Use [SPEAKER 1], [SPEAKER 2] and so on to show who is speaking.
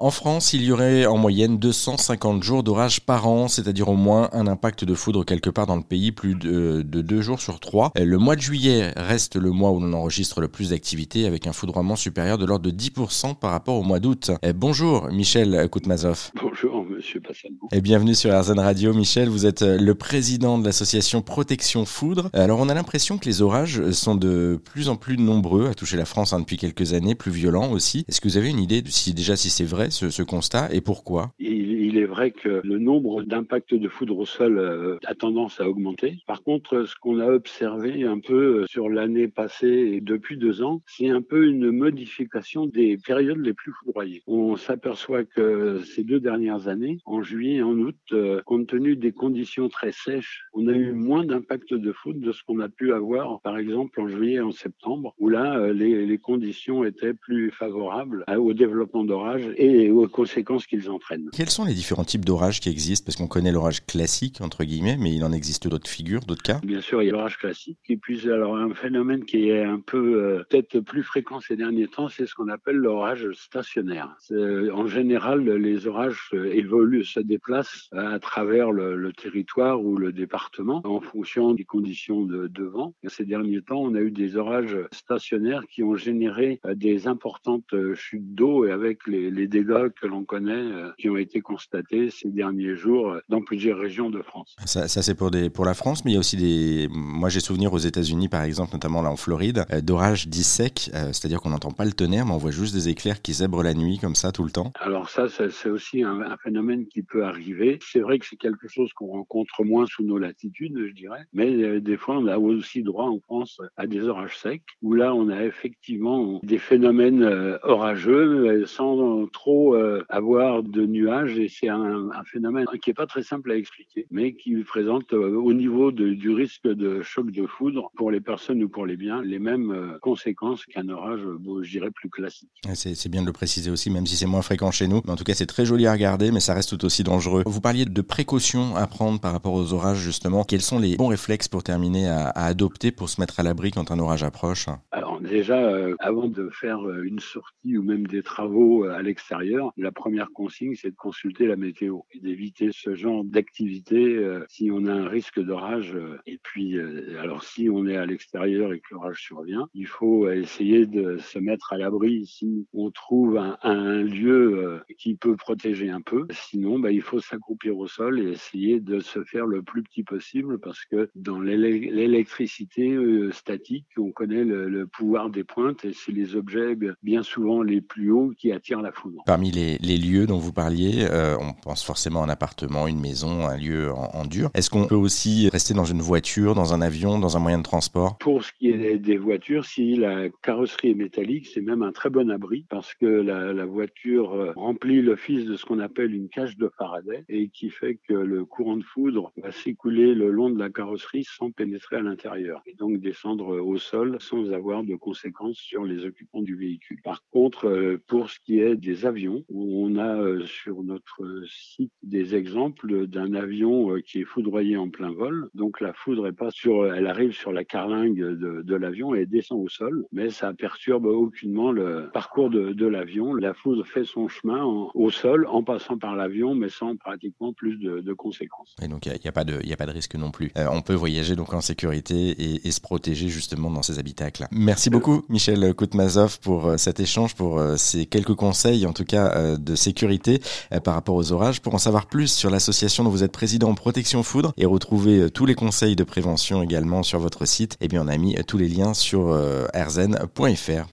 [SPEAKER 1] En France, il y aurait en moyenne 250 jours d'orage par an, c'est-à-dire au moins un impact de foudre quelque part dans le pays, plus de, deux jours sur trois. Le mois de juillet reste le mois où l'on enregistre le plus d'activité avec un foudroiement supérieur de l'ordre de 10% par rapport au mois d'août. Eh, bonjour Michel Koutmazov.
[SPEAKER 2] Bonjour Monsieur Passalbo.
[SPEAKER 1] Et bienvenue sur RZN Radio. Michel, vous êtes le président de l'association Protection Foudre. Alors on a l'impression que les orages sont de plus en plus nombreux à toucher la France hein, depuis quelques années, plus violents aussi. Est-ce que vous avez une idée de si déjà si c'est vrai ce, constat et pourquoi?
[SPEAKER 2] Il, est vrai que le nombre d'impacts de foudre au sol euh, a tendance à augmenter. Par contre, ce qu'on a observé un peu euh, sur l'année passée et depuis deux ans, c'est un peu une modification des périodes les plus foudroyées. On s'aperçoit que ces deux dernières années, en juillet et en août, euh, compte tenu des conditions très sèches, on a eu moins d'impacts de foudre de ce qu'on a pu avoir, par exemple, en juillet et en septembre, où là, les, les conditions étaient plus favorables au développement d'orages et et aux conséquences qu'ils entraînent.
[SPEAKER 1] Quels sont les différents types d'orages qui existent? Parce qu'on connaît l'orage classique, entre guillemets, mais il en existe d'autres figures, d'autres cas?
[SPEAKER 2] Bien sûr, il y a l'orage classique. Et puis, alors, un phénomène qui est un peu, euh, peut-être plus fréquent ces derniers temps, c'est ce qu'on appelle l'orage stationnaire. En général, les orages évoluent, se déplacent à travers le, territoire ou le département en fonction des conditions de, vent. ces derniers temps, on a eu des orages stationnaires qui ont généré euh, des importantes euh, chutes d'eau et avec les, les dégâts que l'on connaît euh, qui ont été constatés ces derniers jours euh, dans plusieurs régions de France.
[SPEAKER 1] Ça, c'est pour, des, pour la France, mais il y a aussi des. Moi, j'ai souvenir aux États-Unis, par exemple, notamment là en Floride, euh, d'orages dits secs, c'est-à-dire qu'on n'entend pas le tonnerre, mais on voit juste des éclairs qui zèbrent la nuit comme ça tout le temps.
[SPEAKER 2] Alors, ça, c'est aussi un, phénomène qui peut arriver. C'est vrai que c'est quelque chose qu'on rencontre moins sous nos latitudes, je dirais, mais des fois, on a aussi droit en France à des orages secs, où là, on a effectivement des phénomènes orageux sans trop euh, avoir de nuages et c'est un, phénomène qui est pas très simple à expliquer, mais qui présente euh, au niveau du risque de choc de foudre pour les personnes ou pour les biens les mêmes euh, conséquences qu'un orage, je dirais, plus classique.
[SPEAKER 1] C'est bien de le préciser aussi, même si c'est moins fréquent chez nous. Mais en tout cas, c'est très joli à regarder, mais ça reste tout aussi dangereux. Vous parliez de précautions à prendre par rapport aux orages, justement. Quels sont les bons réflexes pour terminer à, adopter pour se mettre à l'abri quand un orage approche?
[SPEAKER 2] Alors déjà, avant de faire une sortie ou même des travaux à l'extérieur, la première consigne, c'est de consulter la météo et d'éviter ce genre d'activité euh, si on a un risque d'orage. Euh, et puis, euh, alors si on est à l'extérieur et que l'orage survient, il faut essayer de se mettre à l'abri si on trouve un, lieu qui peut protéger un peu. Sinon, bah, il faut s'accroupir au sol et essayer de se faire le plus petit possible parce que dans l'électricité statique, on connaît le, pouvoir des pointes et c'est les objets bien souvent les plus hauts qui attirent la foudre.
[SPEAKER 1] Parmi les, lieux dont vous parliez, euh, on pense forcément à un appartement, une maison, un lieu en, dur. Est-ce qu'on peut aussi rester dans une voiture, dans un avion, dans un moyen de transport?
[SPEAKER 2] Pour ce qui est des voitures, si la carrosserie est métallique, c'est même un très bon abri parce que la, voiture euh, remplit l'office de ce qu'on appelle une cage de Faraday et qui fait que le courant de foudre va s'écouler le long de la carrosserie sans pénétrer à l'intérieur et donc descendre au sol sans avoir de conséquences sur les occupants du véhicule. Par contre, euh, pour ce qui est des avions, où on a euh, sur notre site des exemples d'un avion euh, qui est foudroyé en plein vol. Donc la foudre est pas sur, elle arrive sur la carlingue de, l'avion et descend au sol, mais ça perturbe aucunement le parcours de, l'avion. La foudre fait son chemin au sol en passant par l'avion, mais sans pratiquement plus de, conséquences.
[SPEAKER 1] Et donc il n'y a, pas de, risque non plus. Euh, on peut voyager donc en sécurité et, se protéger justement dans ces habitacles. Merci beaucoup Michel Koutmazov pour cet échange, pour ces quelques conseils en tout cas euh, de sécurité euh, par rapport aux orages. Pour en savoir plus sur l'association dont vous êtes président Protection Foudre et retrouver euh, tous les conseils de prévention également sur votre site, eh bien on a mis tous les liens sur rzn.fr.